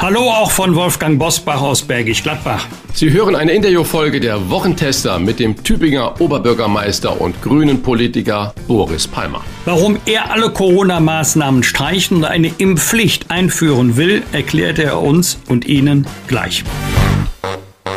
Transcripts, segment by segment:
Hallo auch von Wolfgang Bosbach aus Bergisch Gladbach. Sie hören eine Interviewfolge der Wochentester mit dem Tübinger Oberbürgermeister und grünen Politiker Boris Palmer. Warum er alle Corona-Maßnahmen streichen und eine Impfpflicht einführen will, erklärt er uns und Ihnen gleich.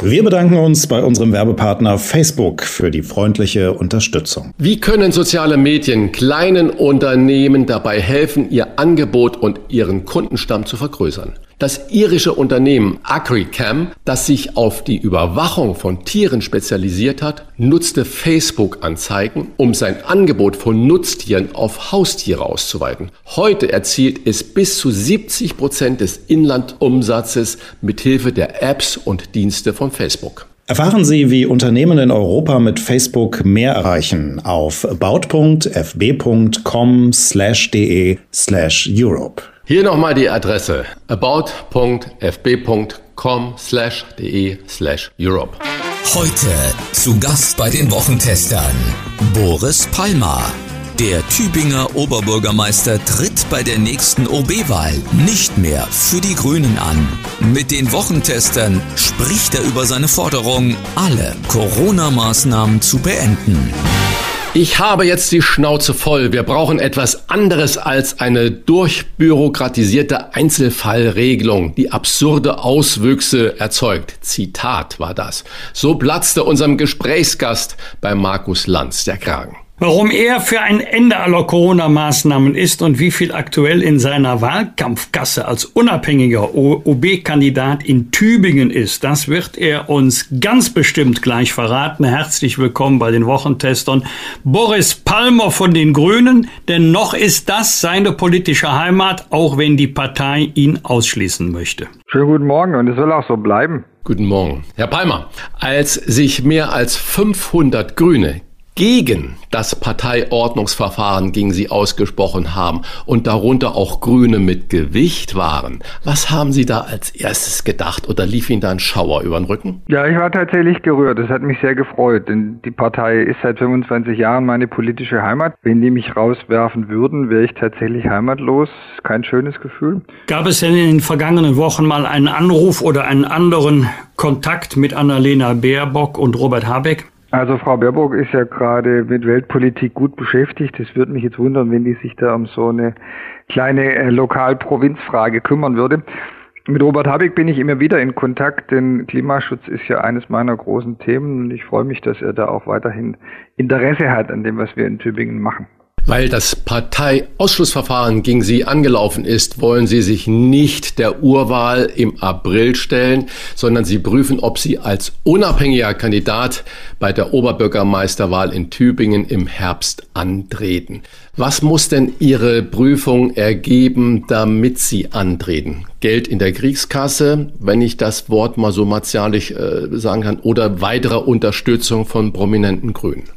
Wir bedanken uns bei unserem Werbepartner Facebook für die freundliche Unterstützung. Wie können soziale Medien kleinen Unternehmen dabei helfen, ihr Angebot und ihren Kundenstamm zu vergrößern? Das irische Unternehmen AgriCam, das sich auf die Überwachung von Tieren spezialisiert hat, nutzte Facebook-Anzeigen, um sein Angebot von Nutztieren auf Haustiere auszuweiten. Heute erzielt es bis zu 70 Prozent des Inlandumsatzes mithilfe der Apps und Dienste von Facebook. Erfahren Sie, wie Unternehmen in Europa mit Facebook mehr erreichen auf baut.fb.com/de/europe. Hier nochmal die Adresse about.fb.com/de/europe. Heute zu Gast bei den Wochentestern Boris Palmer. Der Tübinger Oberbürgermeister tritt bei der nächsten OB-Wahl nicht mehr für die Grünen an. Mit den Wochentestern spricht er über seine Forderung, alle Corona-Maßnahmen zu beenden. Ich habe jetzt die Schnauze voll. Wir brauchen etwas anderes als eine durchbürokratisierte Einzelfallregelung, die absurde Auswüchse erzeugt. Zitat war das. So platzte unserem Gesprächsgast bei Markus Lanz der Kragen. Warum er für ein Ende aller Corona-Maßnahmen ist und wie viel aktuell in seiner Wahlkampfkasse als unabhängiger OB-Kandidat in Tübingen ist, das wird er uns ganz bestimmt gleich verraten. Herzlich willkommen bei den Wochentestern. Boris Palmer von den Grünen, denn noch ist das seine politische Heimat, auch wenn die Partei ihn ausschließen möchte. Schönen guten Morgen und es soll auch so bleiben. Guten Morgen. Herr Palmer, als sich mehr als 500 Grüne gegen das Parteiordnungsverfahren gegen sie ausgesprochen haben und darunter auch Grüne mit Gewicht waren. Was haben Sie da als erstes gedacht oder lief Ihnen da ein Schauer über den Rücken? Ja, ich war tatsächlich gerührt. Das hat mich sehr gefreut, denn die Partei ist seit 25 Jahren meine politische Heimat. Wenn die mich rauswerfen würden, wäre ich tatsächlich heimatlos. Kein schönes Gefühl. Gab es denn in den vergangenen Wochen mal einen Anruf oder einen anderen Kontakt mit Annalena Baerbock und Robert Habeck? Also Frau Baerbock ist ja gerade mit Weltpolitik gut beschäftigt. Es würde mich jetzt wundern, wenn die sich da um so eine kleine äh, Lokal-Provinzfrage kümmern würde. Mit Robert Habeck bin ich immer wieder in Kontakt, denn Klimaschutz ist ja eines meiner großen Themen und ich freue mich, dass er da auch weiterhin Interesse hat an dem, was wir in Tübingen machen. Weil das Parteiausschlussverfahren gegen Sie angelaufen ist, wollen Sie sich nicht der Urwahl im April stellen, sondern Sie prüfen, ob Sie als unabhängiger Kandidat bei der Oberbürgermeisterwahl in Tübingen im Herbst antreten. Was muss denn Ihre Prüfung ergeben, damit Sie antreten? Geld in der Kriegskasse, wenn ich das Wort mal so martialisch äh, sagen kann, oder weitere Unterstützung von prominenten Grünen?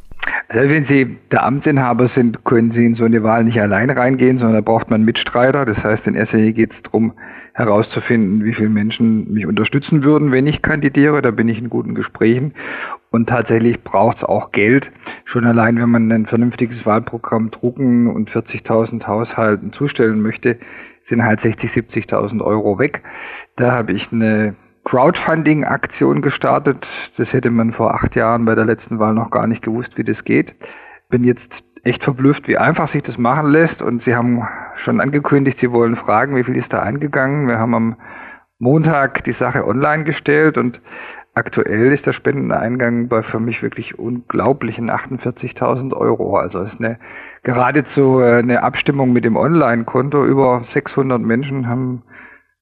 Also wenn Sie der Amtsinhaber sind, können Sie in so eine Wahl nicht allein reingehen, sondern da braucht man Mitstreiter. Das heißt, in erster Linie geht es darum, herauszufinden, wie viele Menschen mich unterstützen würden, wenn ich kandidiere. Da bin ich in guten Gesprächen. Und tatsächlich braucht es auch Geld. Schon allein, wenn man ein vernünftiges Wahlprogramm drucken und 40.000 Haushalten zustellen möchte, sind halt 60, 70.000 Euro weg. Da habe ich eine Crowdfunding-Aktion gestartet. Das hätte man vor acht Jahren bei der letzten Wahl noch gar nicht gewusst, wie das geht. Bin jetzt echt verblüfft, wie einfach sich das machen lässt. Und Sie haben schon angekündigt, Sie wollen fragen, wie viel ist da eingegangen. Wir haben am Montag die Sache online gestellt und aktuell ist der Spendeneingang bei für mich wirklich unglaublichen 48.000 Euro. Also es ist eine geradezu äh, eine Abstimmung mit dem Online-Konto. Über 600 Menschen haben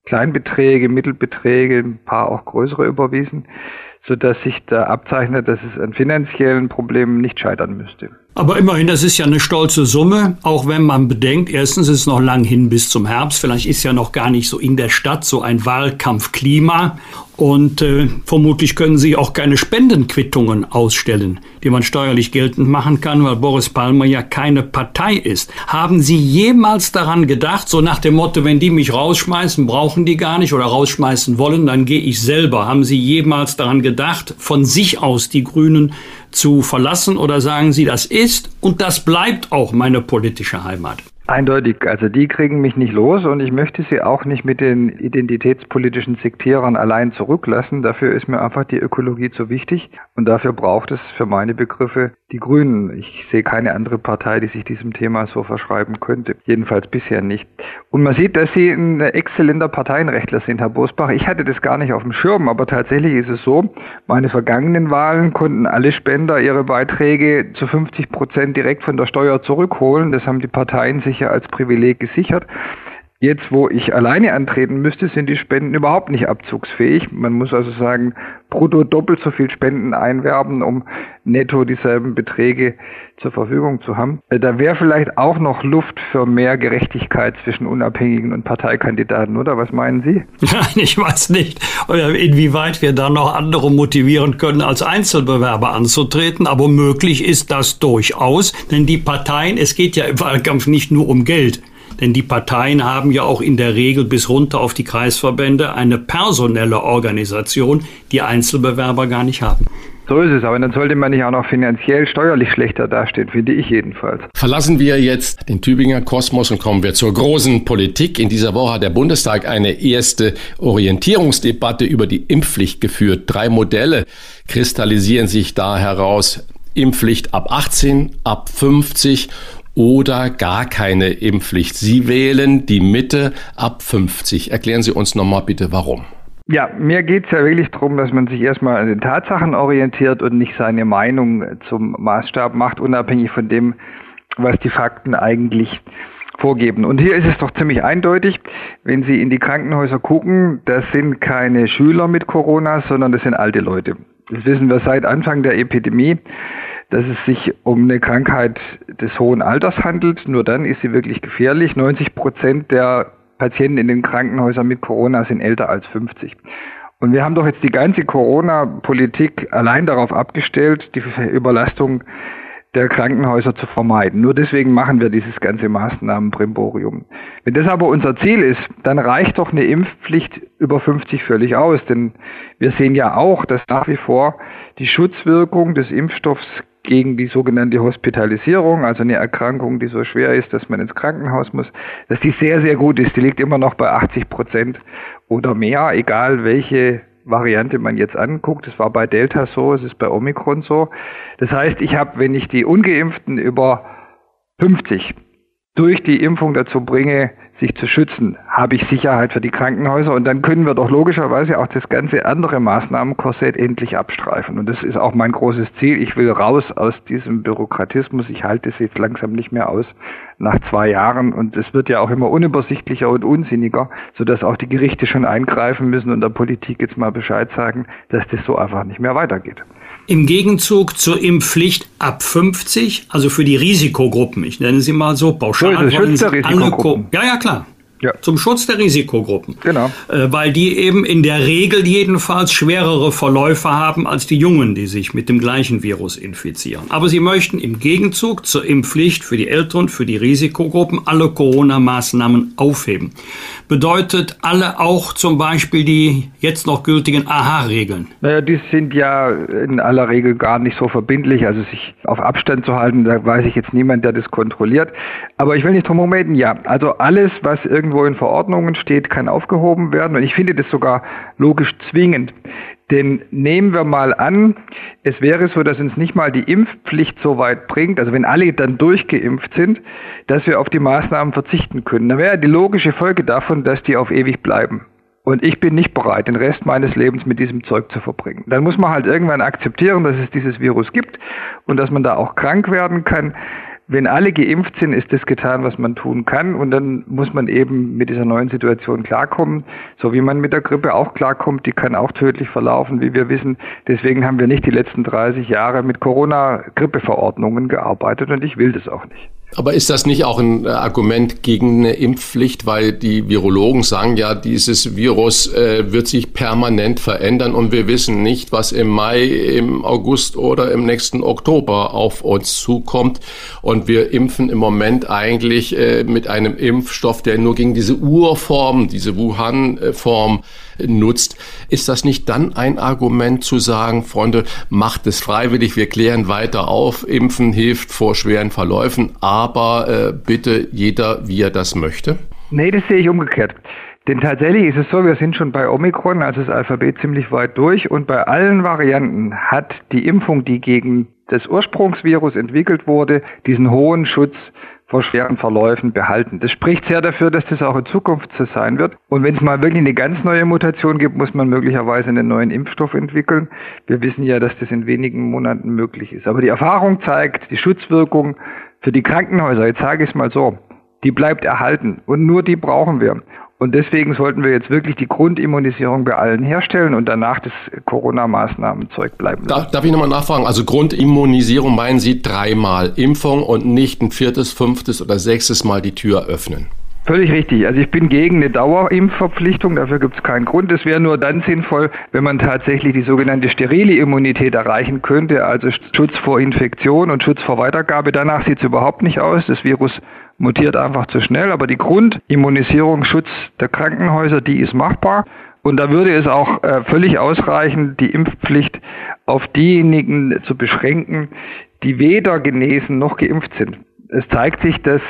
Kleinbeträge, Mittelbeträge, ein paar auch größere überwiesen, sodass sich da abzeichnet, dass es an finanziellen Problemen nicht scheitern müsste. Aber immerhin, das ist ja eine stolze Summe, auch wenn man bedenkt, erstens ist es noch lang hin bis zum Herbst, vielleicht ist ja noch gar nicht so in der Stadt so ein Wahlkampfklima Und äh, vermutlich können Sie auch keine Spendenquittungen ausstellen, die man steuerlich geltend machen kann, weil Boris Palmer ja keine Partei ist. Haben Sie jemals daran gedacht, so nach dem Motto, wenn die mich rausschmeißen, brauchen die gar nicht oder rausschmeißen wollen, dann gehe ich selber. Haben Sie jemals daran gedacht, von sich aus die Grünen zu verlassen oder sagen Sie, das ist und das bleibt auch meine politische Heimat? Eindeutig, also die kriegen mich nicht los und ich möchte sie auch nicht mit den identitätspolitischen Sektierern allein zurücklassen. Dafür ist mir einfach die Ökologie zu wichtig und dafür braucht es für meine Begriffe die Grünen. Ich sehe keine andere Partei, die sich diesem Thema so verschreiben könnte. Jedenfalls bisher nicht. Und man sieht, dass Sie ein exzellenter Parteienrechtler sind, Herr Bosbach. Ich hatte das gar nicht auf dem Schirm, aber tatsächlich ist es so, meine vergangenen Wahlen konnten alle Spender ihre Beiträge zu 50 Prozent direkt von der Steuer zurückholen. Das haben die Parteien sich als Privileg gesichert. Jetzt, wo ich alleine antreten müsste, sind die Spenden überhaupt nicht abzugsfähig. Man muss also sagen, brutto doppelt so viel Spenden einwerben, um netto dieselben Beträge zur Verfügung zu haben. Äh, da wäre vielleicht auch noch Luft für mehr Gerechtigkeit zwischen Unabhängigen und Parteikandidaten, oder? Was meinen Sie? Nein, ich weiß nicht, inwieweit wir da noch andere motivieren können, als Einzelbewerber anzutreten. Aber möglich ist das durchaus, denn die Parteien, es geht ja im Wahlkampf nicht nur um Geld. Denn die Parteien haben ja auch in der Regel bis runter auf die Kreisverbände eine personelle Organisation, die Einzelbewerber gar nicht haben. So ist es, aber dann sollte man nicht auch noch finanziell steuerlich schlechter dastehen, finde ich jedenfalls. Verlassen wir jetzt den Tübinger Kosmos und kommen wir zur großen Politik. In dieser Woche hat der Bundestag eine erste Orientierungsdebatte über die Impfpflicht geführt. Drei Modelle kristallisieren sich da heraus. Impfpflicht ab 18, ab 50 oder gar keine Impfpflicht. Sie wählen die Mitte ab 50. Erklären Sie uns nochmal bitte, warum. Ja, mir geht es ja wirklich darum, dass man sich erstmal an den Tatsachen orientiert und nicht seine Meinung zum Maßstab macht, unabhängig von dem, was die Fakten eigentlich vorgeben. Und hier ist es doch ziemlich eindeutig, wenn Sie in die Krankenhäuser gucken, das sind keine Schüler mit Corona, sondern das sind alte Leute. Das wissen wir seit Anfang der Epidemie dass es sich um eine Krankheit des hohen Alters handelt. Nur dann ist sie wirklich gefährlich. 90 Prozent der Patienten in den Krankenhäusern mit Corona sind älter als 50. Und wir haben doch jetzt die ganze Corona-Politik allein darauf abgestellt, die Überlastung der Krankenhäuser zu vermeiden. Nur deswegen machen wir dieses ganze Maßnahmenbrimborium. Wenn das aber unser Ziel ist, dann reicht doch eine Impfpflicht über 50 völlig aus, denn wir sehen ja auch, dass nach wie vor die Schutzwirkung des Impfstoffs gegen die sogenannte Hospitalisierung, also eine Erkrankung, die so schwer ist, dass man ins Krankenhaus muss, dass die sehr, sehr gut ist. Die liegt immer noch bei 80 Prozent oder mehr, egal welche Variante man jetzt anguckt. Das war bei Delta so, es ist bei Omikron so. Das heißt, ich habe, wenn ich die ungeimpften über 50 durch die Impfung dazu bringe, sich zu schützen, habe ich Sicherheit für die Krankenhäuser und dann können wir doch logischerweise auch das ganze andere Maßnahmenkorsett endlich abstreifen. Und das ist auch mein großes Ziel. Ich will raus aus diesem Bürokratismus. Ich halte es jetzt langsam nicht mehr aus nach zwei Jahren und es wird ja auch immer unübersichtlicher und unsinniger, sodass auch die Gerichte schon eingreifen müssen und der Politik jetzt mal Bescheid sagen, dass das so einfach nicht mehr weitergeht. Im Gegenzug zur Impfpflicht ab 50, also für die Risikogruppen, ich nenne sie mal so pauschal. So, alle ja, ja, klar. Ja. Zum Schutz der Risikogruppen. Genau. Äh, weil die eben in der Regel jedenfalls schwerere Verläufe haben als die Jungen, die sich mit dem gleichen Virus infizieren. Aber sie möchten im Gegenzug zur Impfpflicht für die Älteren, für die Risikogruppen alle Corona-Maßnahmen aufheben. Bedeutet alle auch zum Beispiel die jetzt noch gültigen AHA-Regeln? Naja, die sind ja in aller Regel gar nicht so verbindlich. Also sich auf Abstand zu halten, da weiß ich jetzt niemand, der das kontrolliert. Aber ich will nicht drum rumreden, ja. Also alles, was irgendwie irgendwo in Verordnungen steht, kann aufgehoben werden. Und ich finde das sogar logisch zwingend. Denn nehmen wir mal an, es wäre so, dass uns nicht mal die Impfpflicht so weit bringt, also wenn alle dann durchgeimpft sind, dass wir auf die Maßnahmen verzichten können. Dann wäre die logische Folge davon, dass die auf ewig bleiben. Und ich bin nicht bereit, den Rest meines Lebens mit diesem Zeug zu verbringen. Dann muss man halt irgendwann akzeptieren, dass es dieses Virus gibt und dass man da auch krank werden kann wenn alle geimpft sind, ist das getan, was man tun kann. Und dann muss man eben mit dieser neuen Situation klarkommen, so wie man mit der Grippe auch klarkommt. Die kann auch tödlich verlaufen, wie wir wissen. Deswegen haben wir nicht die letzten 30 Jahre mit Corona-Grippeverordnungen gearbeitet und ich will das auch nicht. Aber ist das nicht auch ein äh, Argument gegen eine Impfpflicht, weil die Virologen sagen ja, dieses Virus äh, wird sich permanent verändern und wir wissen nicht, was im Mai, im August oder im nächsten Oktober auf uns zukommt. Und wir impfen im Moment eigentlich äh, mit einem Impfstoff, der nur gegen diese Urform, diese Wuhan-Form nutzt. Ist das nicht dann ein Argument zu sagen, Freunde, macht es freiwillig, wir klären weiter auf, impfen hilft vor schweren Verläufen, aber äh, bitte jeder, wie er das möchte? Nee, das sehe ich umgekehrt. Denn tatsächlich ist es so, wir sind schon bei Omikron, also das Alphabet ziemlich weit durch und bei allen Varianten hat die Impfung, die gegen das Ursprungsvirus entwickelt wurde, diesen hohen Schutz vor schweren Verläufen behalten. Das spricht sehr dafür, dass das auch in Zukunft so sein wird. Und wenn es mal wirklich eine ganz neue Mutation gibt, muss man möglicherweise einen neuen Impfstoff entwickeln. Wir wissen ja, dass das in wenigen Monaten möglich ist. Aber die Erfahrung zeigt, die Schutzwirkung für die Krankenhäuser, jetzt sage ich es mal so, die bleibt erhalten. Und nur die brauchen wir. Und deswegen sollten wir jetzt wirklich die Grundimmunisierung bei allen herstellen und danach das Corona-Maßnahmenzeug bleiben lassen. Darf ich nochmal nachfragen? Also Grundimmunisierung meinen Sie dreimal Impfung und nicht ein viertes, fünftes oder sechstes Mal die Tür öffnen? Völlig richtig. Also ich bin gegen eine Dauerimpfverpflichtung, dafür gibt es keinen Grund. Es wäre nur dann sinnvoll, wenn man tatsächlich die sogenannte sterile Immunität erreichen könnte, also Schutz vor Infektion und Schutz vor Weitergabe. Danach sieht es überhaupt nicht aus. Das Virus mutiert einfach zu schnell. Aber die Grundimmunisierung, Schutz der Krankenhäuser, die ist machbar. Und da würde es auch äh, völlig ausreichen, die Impfpflicht auf diejenigen zu beschränken, die weder genesen noch geimpft sind. Es zeigt sich, dass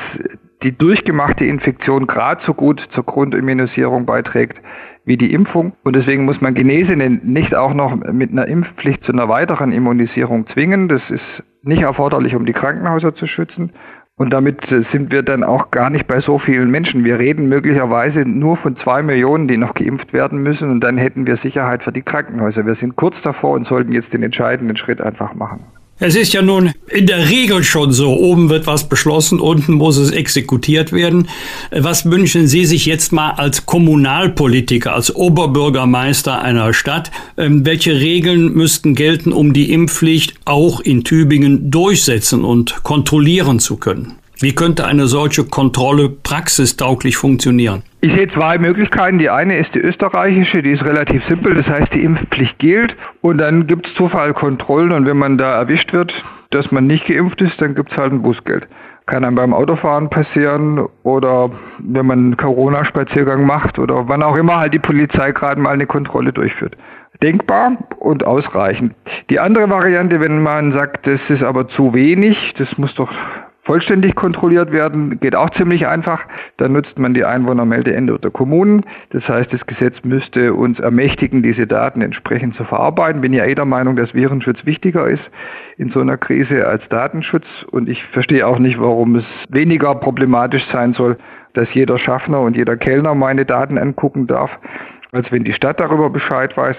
die durchgemachte Infektion gerade so gut zur Grundimmunisierung beiträgt wie die Impfung. Und deswegen muss man Genesene nicht auch noch mit einer Impfpflicht zu einer weiteren Immunisierung zwingen. Das ist nicht erforderlich, um die Krankenhäuser zu schützen. Und damit äh, sind wir dann auch gar nicht bei so vielen Menschen. Wir reden möglicherweise nur von zwei Millionen, die noch geimpft werden müssen. Und dann hätten wir Sicherheit für die Krankenhäuser. Wir sind kurz davor und sollten jetzt den entscheidenden Schritt einfach machen. Es ist ja nun in der Regel schon so, oben wird was beschlossen, unten muss es exekutiert werden. Was wünschen Sie sich jetzt mal als Kommunalpolitiker, als Oberbürgermeister einer Stadt? Ähm, welche Regeln müssten gelten, um die Impfpflicht auch in Tübingen durchsetzen und kontrollieren zu können? Wie könnte eine solche Kontrolle praxistauglich funktionieren? Ich sehe zwei Möglichkeiten. Die eine ist die österreichische, die ist relativ simpel. Das heißt, die Impfpflicht gilt und dann gibt es Zufallkontrollen und wenn man da erwischt wird, dass man nicht geimpft ist, dann gibt es halt ein Bußgeld. Kann einem beim Autofahren passieren oder wenn man einen Corona-Spaziergang macht oder wann auch immer halt die Polizei gerade mal eine Kontrolle durchführt denkbar und ausreichend. Die andere Variante, wenn man sagt, das ist aber zu wenig, das muss doch vollständig kontrolliert werden, geht auch ziemlich einfach. Dann nutzt man die Einwohnermeldeende der Kommunen. Das heißt, das Gesetz müsste uns ermächtigen, diese Daten entsprechend zu verarbeiten. Bin ja eh der Meinung, dass Virenschutz wichtiger ist in so einer Krise als Datenschutz. Und ich verstehe auch nicht, warum es weniger problematisch sein soll, dass jeder Schaffner und jeder Kellner meine Daten angucken darf als wenn die Stadt darüber Bescheid weiß.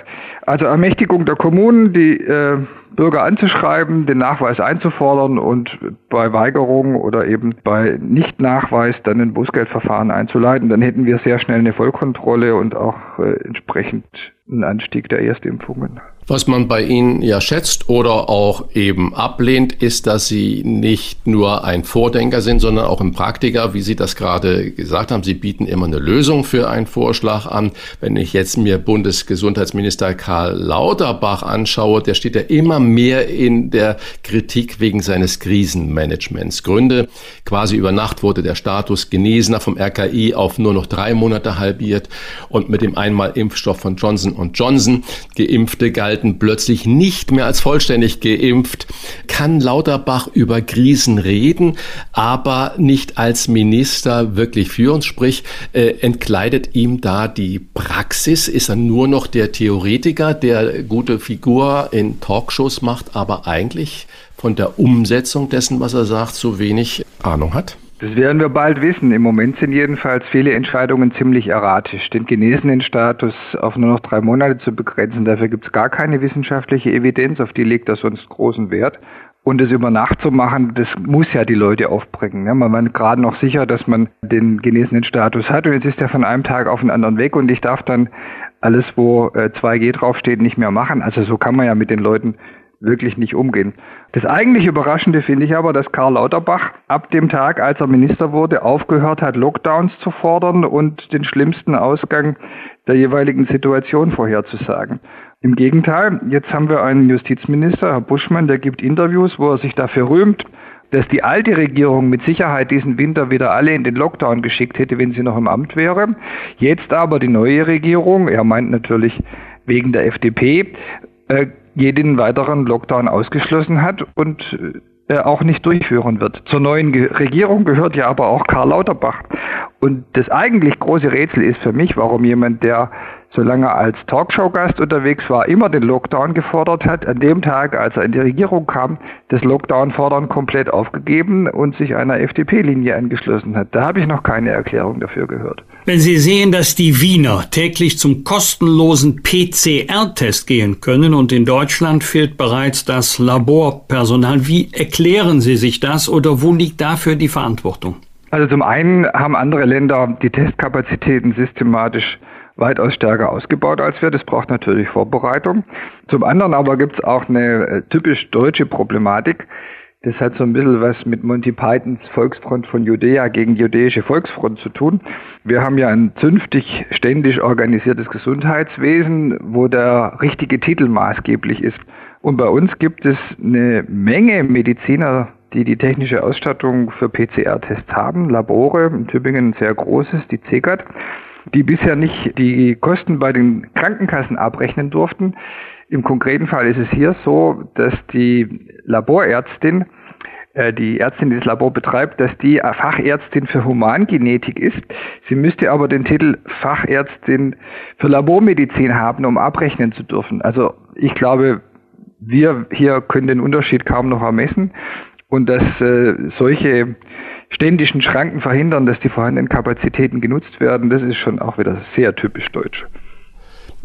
Also Ermächtigung der Kommunen, die äh, Bürger anzuschreiben, den Nachweis einzufordern und bei Weigerung oder eben bei Nichtnachweis dann ein Bußgeldverfahren einzuleiten. Dann hätten wir sehr schnell eine Vollkontrolle und auch äh, entsprechend einen Anstieg der Erstimpfungen. Was man bei Ihnen ja schätzt oder auch eben ablehnt, ist, dass Sie nicht nur ein Vordenker sind, sondern auch ein Praktiker, wie Sie das gerade gesagt haben. Sie bieten immer eine Lösung für einen Vorschlag an. Wenn ich jetzt mir Bundesgesundheitsminister Karl Lauterbach anschaue, der steht ja immer mehr in der Kritik wegen seines Krisenmanagements. Gründe, quasi über Nacht wurde der Status Genesener vom RKI auf nur noch drei Monate halbiert und mit dem Einmal-Impfstoff von Johnson Johnson Geimpfte galten galten plötzlich nicht mehr als vollständig geimpft, kann Lauterbach über Krisen reden, aber nicht als Minister wirklich führen, sprich äh, entkleidet ihm da die Praxis, ist er nur noch der Theoretiker, der gute Figur in Talkshows macht, aber eigentlich von der Umsetzung dessen, was er sagt, so wenig Ahnung hat? Das werden wir bald wissen. Im Moment sind jedenfalls viele Entscheidungen ziemlich erratisch. Den genesenen Status auf nur noch drei Monate zu begrenzen, dafür gibt es gar keine wissenschaftliche Evidenz, auf die legt er sonst großen Wert. Und es über Nacht zu machen, das muss ja die Leute aufbringen. Ne? Man war gerade noch sicher, dass man den genesenen Status hat und jetzt ist er von einem Tag auf den anderen weg und ich darf dann alles, wo 2G äh, draufsteht, nicht mehr machen. Also so kann man ja mit den Leuten wirklich nicht umgehen. Das eigentlich Überraschende finde ich aber, dass Karl Lauterbach ab dem Tag, als er Minister wurde, aufgehört hat, Lockdowns zu fordern und den schlimmsten Ausgang der jeweiligen Situation vorherzusagen. Im Gegenteil, jetzt haben wir einen Justizminister, Herr Buschmann, der gibt Interviews, wo er sich dafür rühmt, dass die alte Regierung mit Sicherheit diesen Winter wieder alle in den Lockdown geschickt hätte, wenn sie noch im Amt wäre. Jetzt aber die neue Regierung, er meint natürlich wegen der FDP, äh, jeden weiteren Lockdown ausgeschlossen hat und äh, auch nicht durchführen wird. Zur neuen Regierung gehört ja aber auch Karl Lauterbach. Und das eigentlich große Rätsel ist für mich, warum jemand, der solange er als Talkshow-Gast unterwegs war, immer den Lockdown gefordert hat, an dem Tag, als er in die Regierung kam, das Lockdown-Fordern komplett aufgegeben und sich einer FDP-Linie angeschlossen hat. Da habe ich noch keine Erklärung dafür gehört. Wenn Sie sehen, dass die Wiener täglich zum kostenlosen PCR-Test gehen können und in Deutschland fehlt bereits das Laborpersonal, wie erklären Sie sich das oder wo liegt dafür die Verantwortung? Also zum einen haben andere Länder die Testkapazitäten systematisch weitaus stärker ausgebaut als wir. Das braucht natürlich Vorbereitung. Zum anderen aber gibt es auch eine äh, typisch deutsche Problematik. Das hat so ein bisschen was mit Monty Pythons Volksfront von Judäa gegen jüdische Volksfront zu tun. Wir haben ja ein zünftig ständig organisiertes Gesundheitswesen, wo der richtige Titel maßgeblich ist. Und bei uns gibt es eine Menge Mediziner, die die technische Ausstattung für PCR-Tests haben, Labore, in Tübingen ein sehr großes, die CEGAT die bisher nicht die Kosten bei den Krankenkassen abrechnen durften. Im konkreten Fall ist es hier so, dass die Laborärztin, äh, die Ärztin, die das Labor betreibt, dass die Fachärztin für Humangenetik ist. Sie müsste aber den Titel Fachärztin für Labormedizin haben, um abrechnen zu dürfen. Also ich glaube, wir hier können den Unterschied kaum noch ermessen und dass äh, solche ständischen Schranken verhindern, dass die vorhandenen Kapazitäten genutzt werden, das ist schon auch wieder sehr typisch deutsch.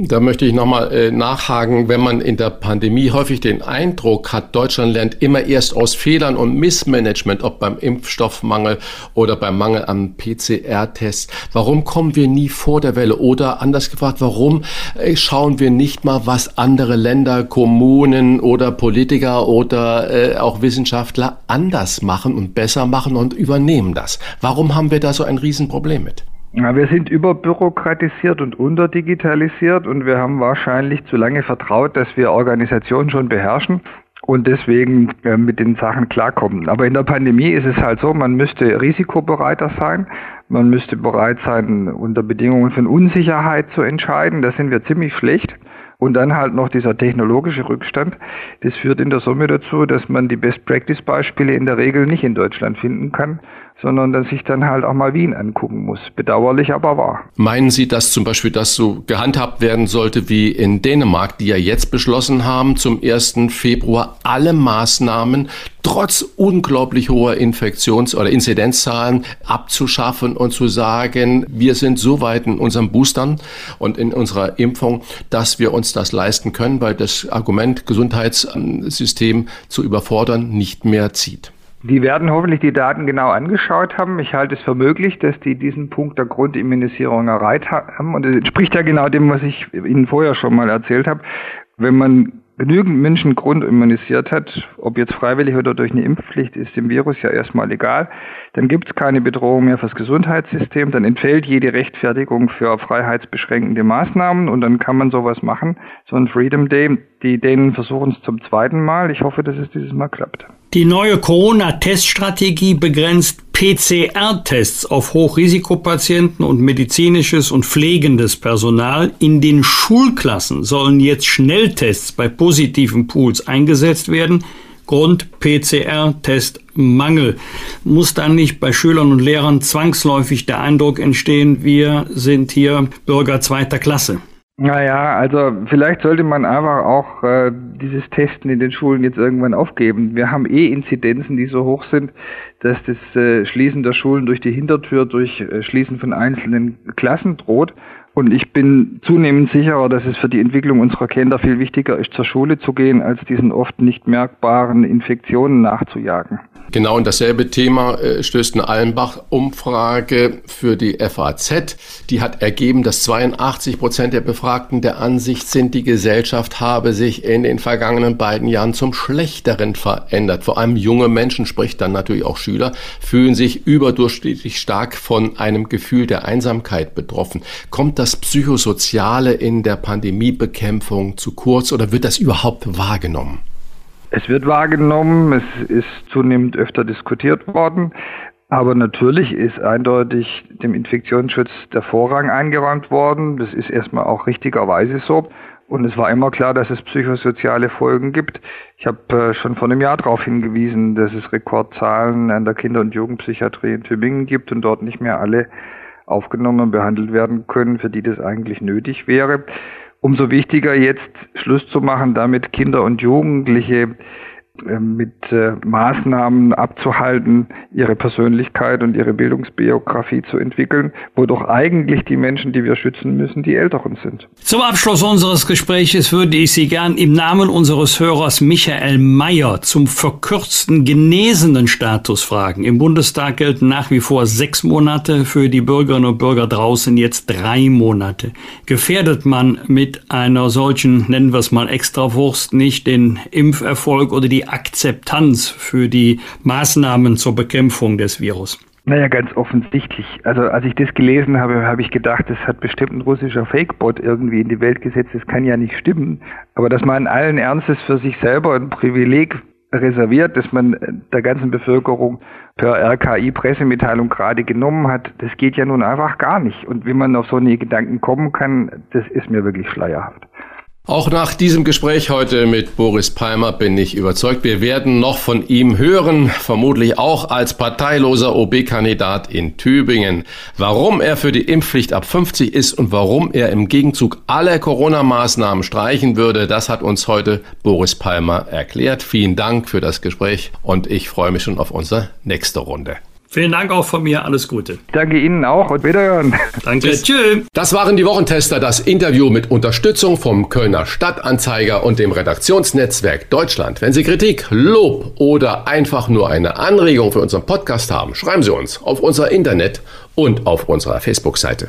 Da möchte ich nochmal äh, nachhaken, wenn man in der Pandemie häufig den Eindruck hat, Deutschland lernt immer erst aus Fehlern und Missmanagement, ob beim Impfstoffmangel oder beim Mangel an PCR-Tests. Warum kommen wir nie vor der Welle? Oder anders gefragt, warum äh, schauen wir nicht mal, was andere Länder, Kommunen oder Politiker oder äh, auch Wissenschaftler anders machen und besser machen und übernehmen das? Warum haben wir da so ein Riesenproblem mit? Ja, wir sind überbürokratisiert und unterdigitalisiert und wir haben wahrscheinlich zu lange vertraut, dass wir Organisationen schon beherrschen und deswegen äh, mit den Sachen klarkommen. Aber in der Pandemie ist es halt so, man müsste risikobereiter sein, man müsste bereit sein, unter Bedingungen von Unsicherheit zu entscheiden. Da sind wir ziemlich schlecht. Und dann halt noch dieser technologische Rückstand. Das führt in der Summe dazu, dass man die Best-Practice-Beispiele in der Regel nicht in Deutschland finden kann sondern dass ich dann halt auch mal Wien angucken muss. Bedauerlich, aber wahr. Meinen Sie, dass zum Beispiel das so gehandhabt werden sollte wie in Dänemark, die ja jetzt beschlossen haben, zum 1. Februar alle Maßnahmen trotz unglaublich hoher Infektions- oder Inzidenzzahlen abzuschaffen und zu sagen, wir sind so weit in unseren Boostern und in unserer Impfung, dass wir uns das leisten können, weil das Argument Gesundheitssystem zu überfordern nicht mehr zieht. Die werden hoffentlich die Daten genau angeschaut haben. Ich halte es für möglich, dass die diesen Punkt der Grundimmunisierung erreicht haben. Und es entspricht ja genau dem, was ich Ihnen vorher schon mal erzählt habe. Wenn man genügend Menschen grundimmunisiert hat, ob jetzt freiwillig oder durch eine Impfpflicht, ist dem Virus ja erstmal egal. Dann gibt es keine Bedrohung mehr fürs Gesundheitssystem, dann entfällt jede Rechtfertigung für freiheitsbeschränkende Maßnahmen und dann kann man sowas machen. So ein Freedom Day, die Dänen versuchen es zum zweiten Mal. Ich hoffe, dass es dieses Mal klappt. Die neue Corona-Teststrategie begrenzt PCR-Tests auf Hochrisikopatienten und medizinisches und pflegendes Personal. In den Schulklassen sollen jetzt Schnelltests bei positiven Pools eingesetzt werden. Grund PCR-Testmangel. Muss dann nicht bei Schülern und Lehrern zwangsläufig der Eindruck entstehen, wir sind hier Bürger zweiter Klasse? Naja, also vielleicht sollte man einfach auch äh, dieses Testen in den Schulen jetzt irgendwann aufgeben. Wir haben eh Inzidenzen, die so hoch sind, dass das äh, Schließen der Schulen durch die Hintertür, durch äh, Schließen von einzelnen Klassen droht. Und ich bin zunehmend sicherer, dass es für die Entwicklung unserer Kinder viel wichtiger ist, zur Schule zu gehen, als diesen oft nicht merkbaren Infektionen nachzujagen. Genau in dasselbe Thema äh, stößt eine Allenbach-Umfrage für die FAZ. Die hat ergeben, dass 82 Prozent der Befragten der Ansicht sind, die Gesellschaft habe sich in den vergangenen beiden Jahren zum Schlechteren verändert. Vor allem junge Menschen, sprich dann natürlich auch Schüler, fühlen sich überdurchschnittlich stark von einem Gefühl der Einsamkeit betroffen. Kommt das Psychosoziale in der Pandemiebekämpfung zu kurz oder wird das überhaupt wahrgenommen? Es wird wahrgenommen, es ist zunehmend öfter diskutiert worden, aber natürlich ist eindeutig dem Infektionsschutz der Vorrang eingeräumt worden. Das ist erstmal auch richtigerweise so. Und es war immer klar, dass es psychosoziale Folgen gibt. Ich habe äh, schon vor einem Jahr darauf hingewiesen, dass es Rekordzahlen an der Kinder- und Jugendpsychiatrie in Tübingen gibt und dort nicht mehr alle aufgenommen und behandelt werden können, für die das eigentlich nötig wäre. Umso wichtiger jetzt Schluss zu machen, damit Kinder und Jugendliche mit äh, Maßnahmen abzuhalten, ihre Persönlichkeit und ihre Bildungsbiografie zu entwickeln, wo eigentlich die Menschen, die wir schützen müssen, die Älteren sind. Zum Abschluss unseres Gespräches würde ich Sie gern im Namen unseres Hörers Michael Mayer zum verkürzten genesenen Status fragen. Im Bundestag gelten nach wie vor sechs Monate, für die Bürgerinnen und Bürger draußen jetzt drei Monate. Gefährdet man mit einer solchen, nennen wir es mal Extrawurst, nicht den Impferfolg oder die Akzeptanz für die Maßnahmen zur Bekämpfung des Virus? Naja, ganz offensichtlich. Also als ich das gelesen habe, habe ich gedacht, das hat bestimmt ein russischer Fakebot irgendwie in die Welt gesetzt. Das kann ja nicht stimmen. Aber dass man allen Ernstes für sich selber ein Privileg reserviert, dass man der ganzen Bevölkerung per RKI-Pressemitteilung gerade genommen hat, das geht ja nun einfach gar nicht. Und wie man auf so eine Gedanken kommen kann, das ist mir wirklich schleierhaft. Auch nach diesem Gespräch heute mit Boris Palmer bin ich überzeugt, wir werden noch von ihm hören, vermutlich auch als parteiloser OB-Kandidat in Tübingen. Warum er für die Impfpflicht ab 50 ist und warum er im Gegenzug alle Corona-Maßnahmen streichen würde, das hat uns heute Boris Palmer erklärt. Vielen Dank für das Gespräch und ich freue mich schon auf unsere nächste Runde. Vielen Dank auch von mir. Alles Gute. Danke Ihnen auch und wiederhören. Danke. Tschüss. Das waren die Wochentester, das Interview mit Unterstützung vom Kölner Stadtanzeiger und dem Redaktionsnetzwerk Deutschland. Wenn Sie Kritik, Lob oder einfach nur eine Anregung für unseren Podcast haben, schreiben Sie uns auf unser Internet und auf unserer Facebook-Seite.